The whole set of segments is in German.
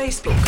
Facebook.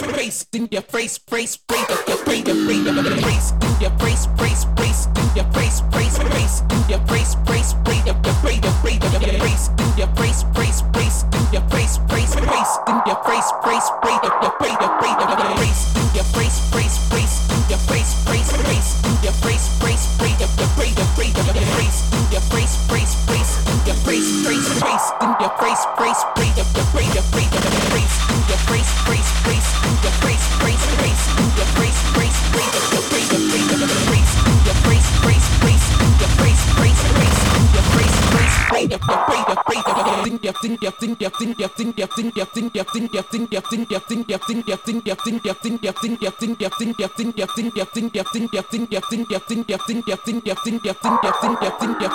Face, in your face, face, face,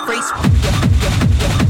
face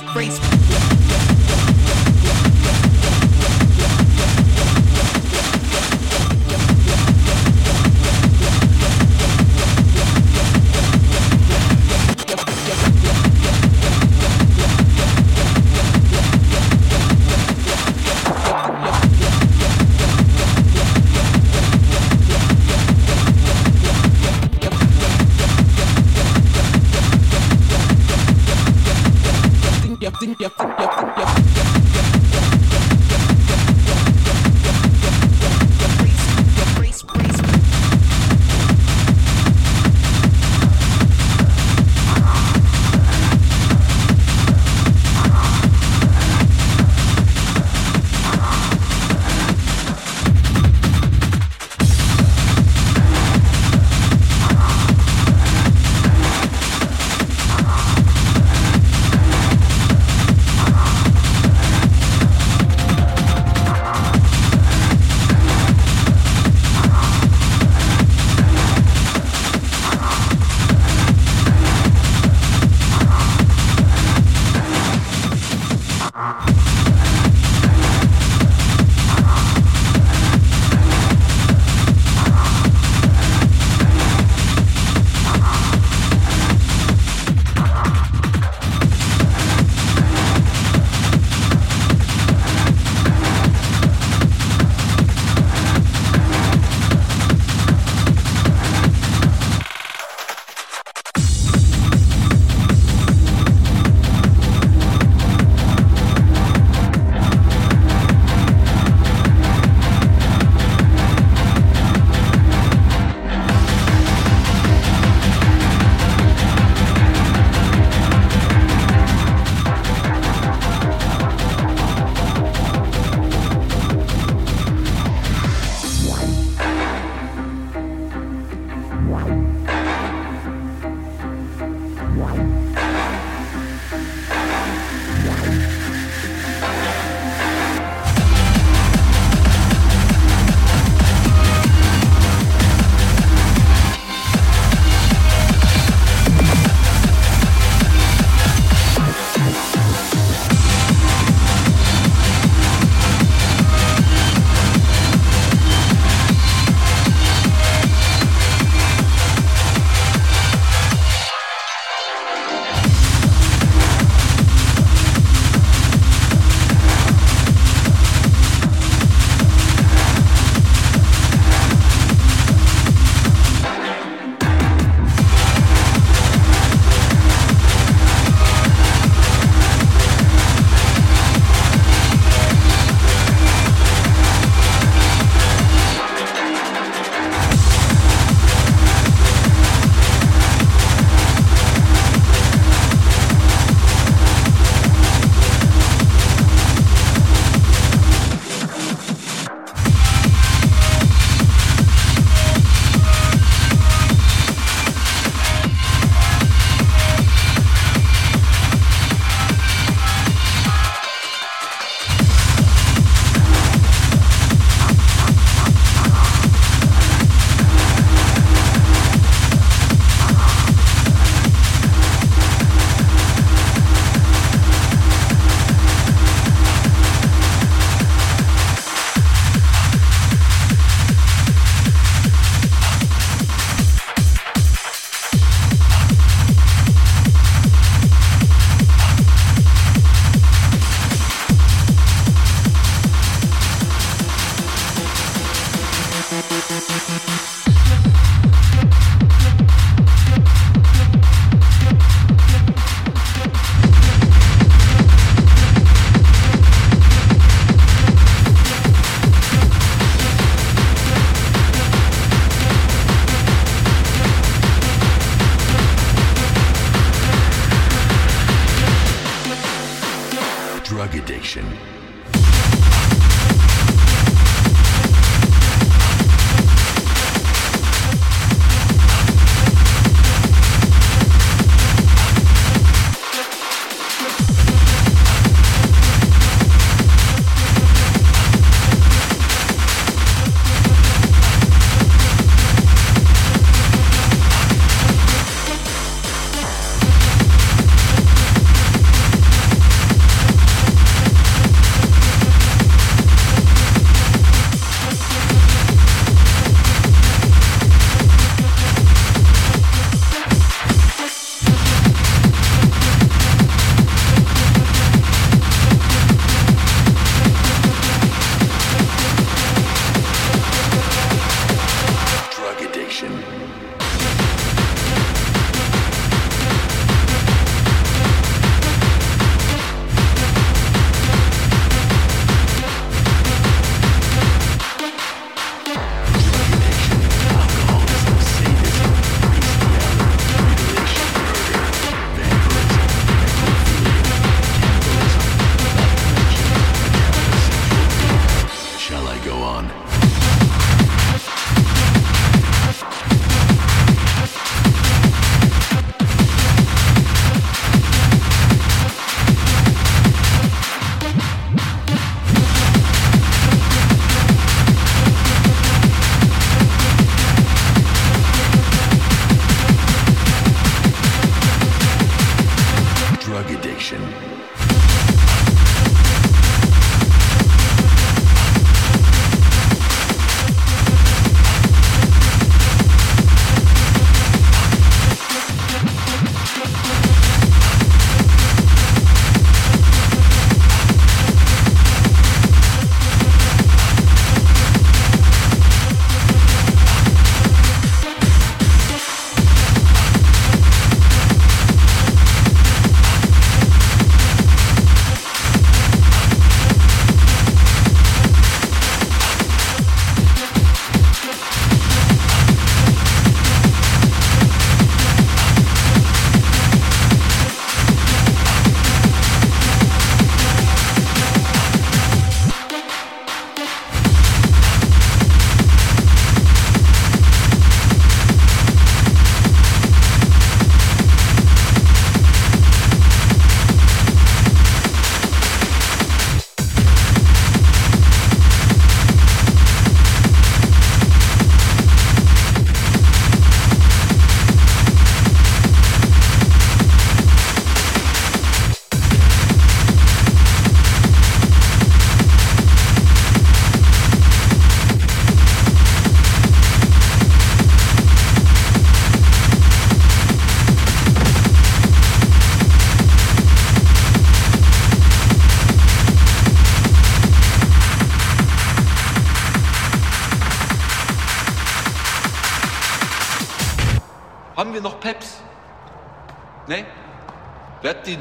disgrace.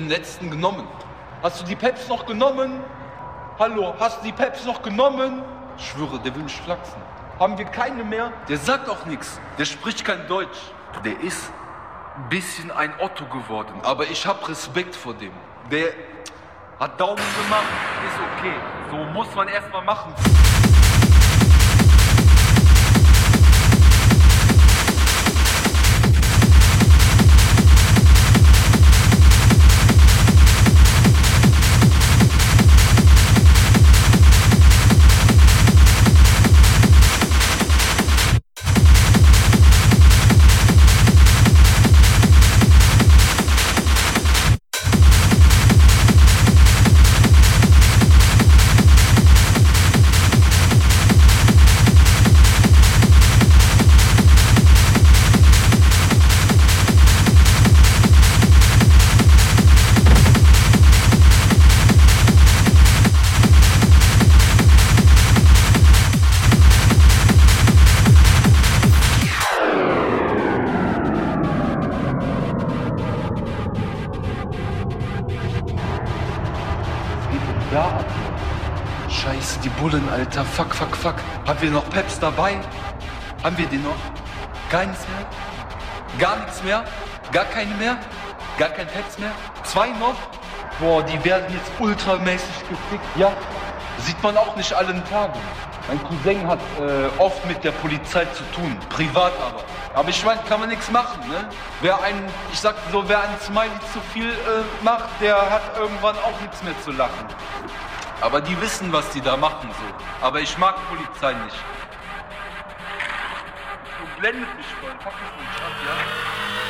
Letzten genommen? Hast du die Peps noch genommen? Hallo, hast du die Peps noch genommen? Ich schwöre, der will mich flachsen. Haben wir keine mehr? Der sagt auch nichts. Der spricht kein Deutsch. Der ist ein bisschen ein Otto geworden. Aber ich habe Respekt vor dem. Der hat Daumen gemacht, ist okay. So muss man erstmal machen. Alter. Fuck, fuck, fuck. Haben wir noch Peps dabei? Haben wir die noch? Nichts mehr? Gar nichts mehr? Gar keine mehr? Gar kein Peps mehr? Zwei noch? Boah, die werden jetzt ultramäßig gefickt. Ja, sieht man auch nicht allen Tagen. Mein Cousin hat äh, oft mit der Polizei zu tun, privat aber. Aber ich meine, kann man nichts machen, ne? Wer ein, ich sag so, wer ein Smiley zu viel äh, macht, der hat irgendwann auch nichts mehr zu lachen. Aber die wissen, was die da machen, so. Aber ich mag Polizei nicht. Du blendet mich voll. Fuck das nicht ab, ja?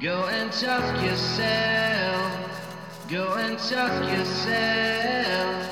Go and talk yourself. Go and talk yourself.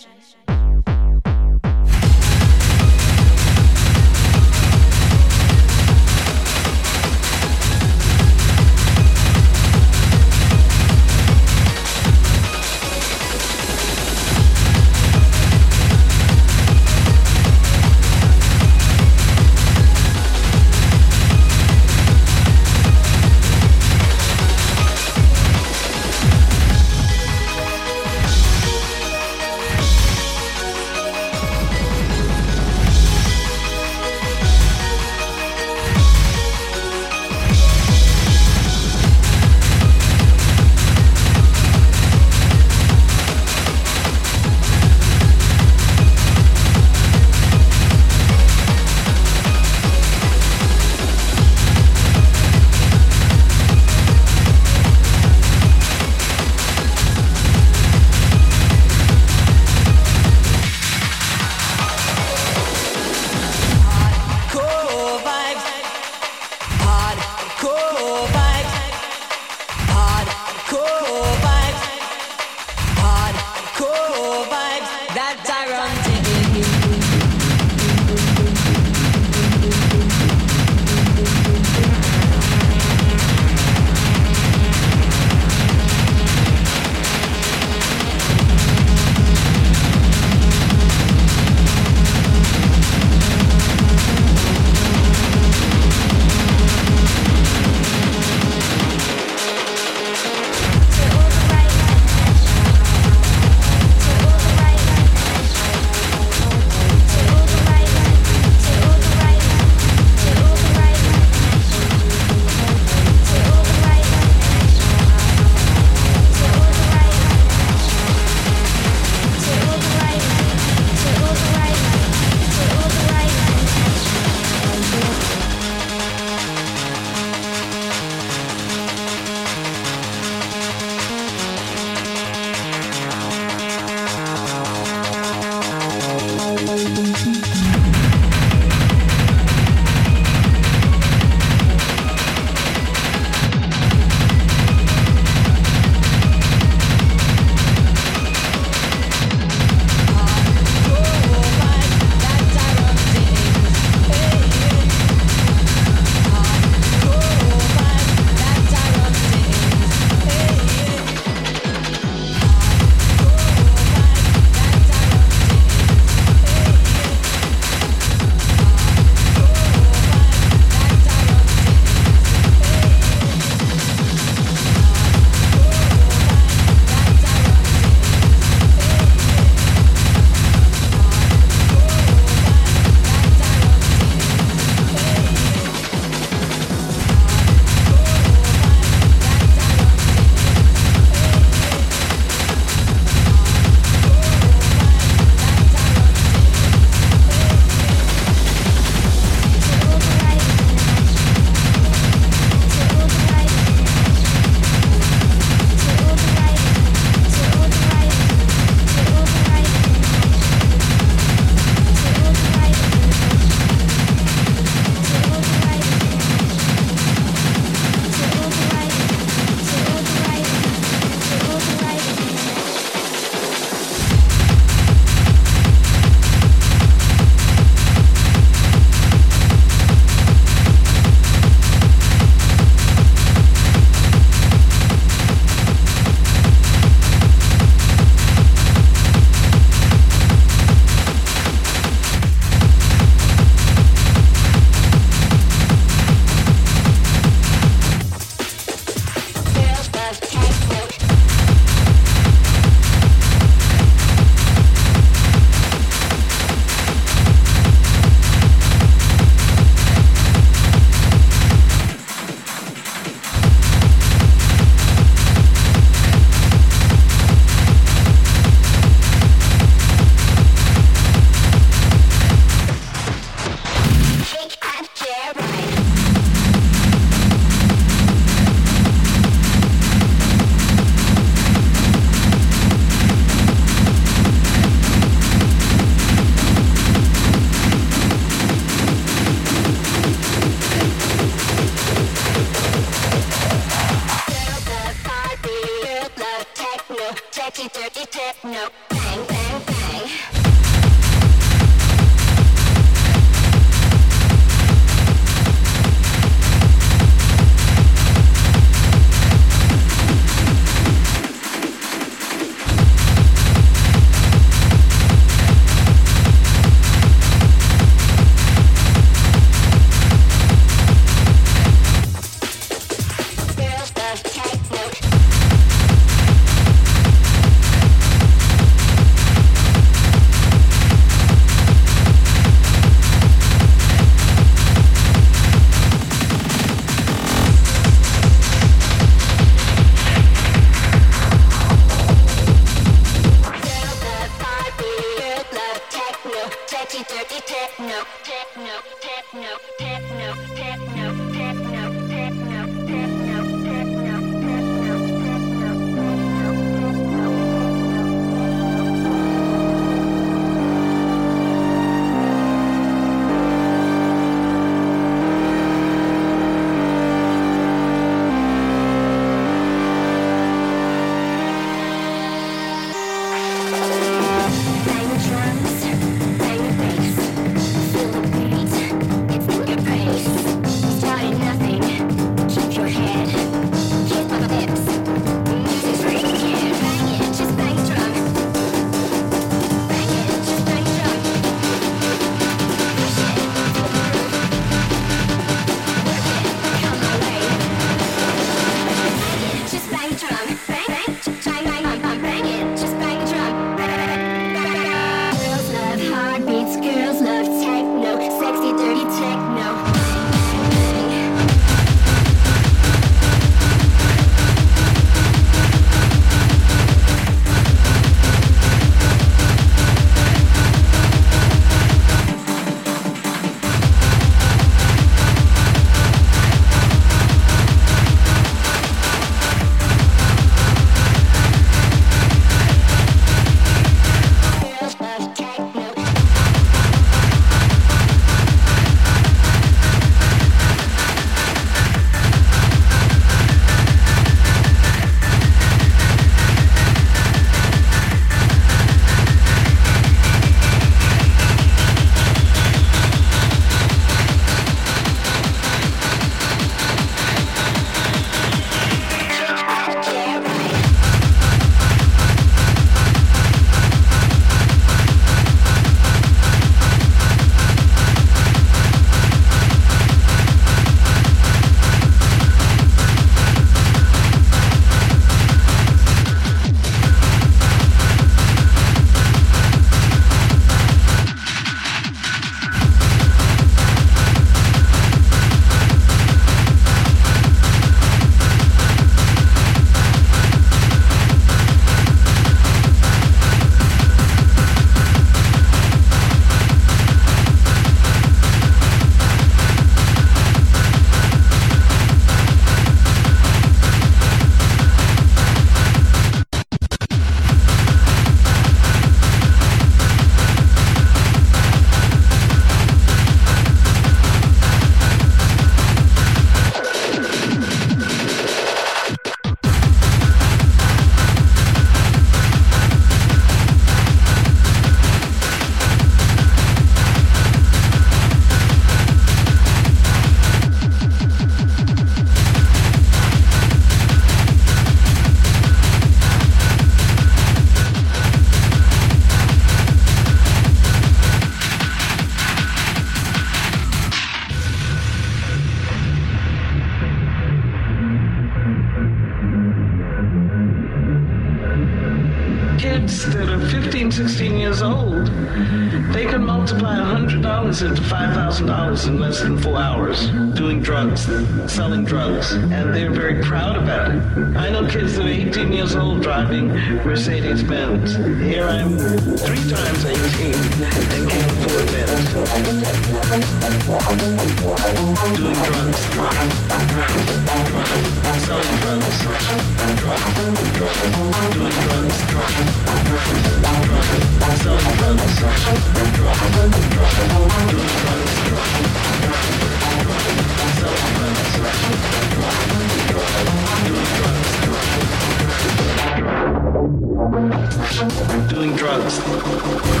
Thank you.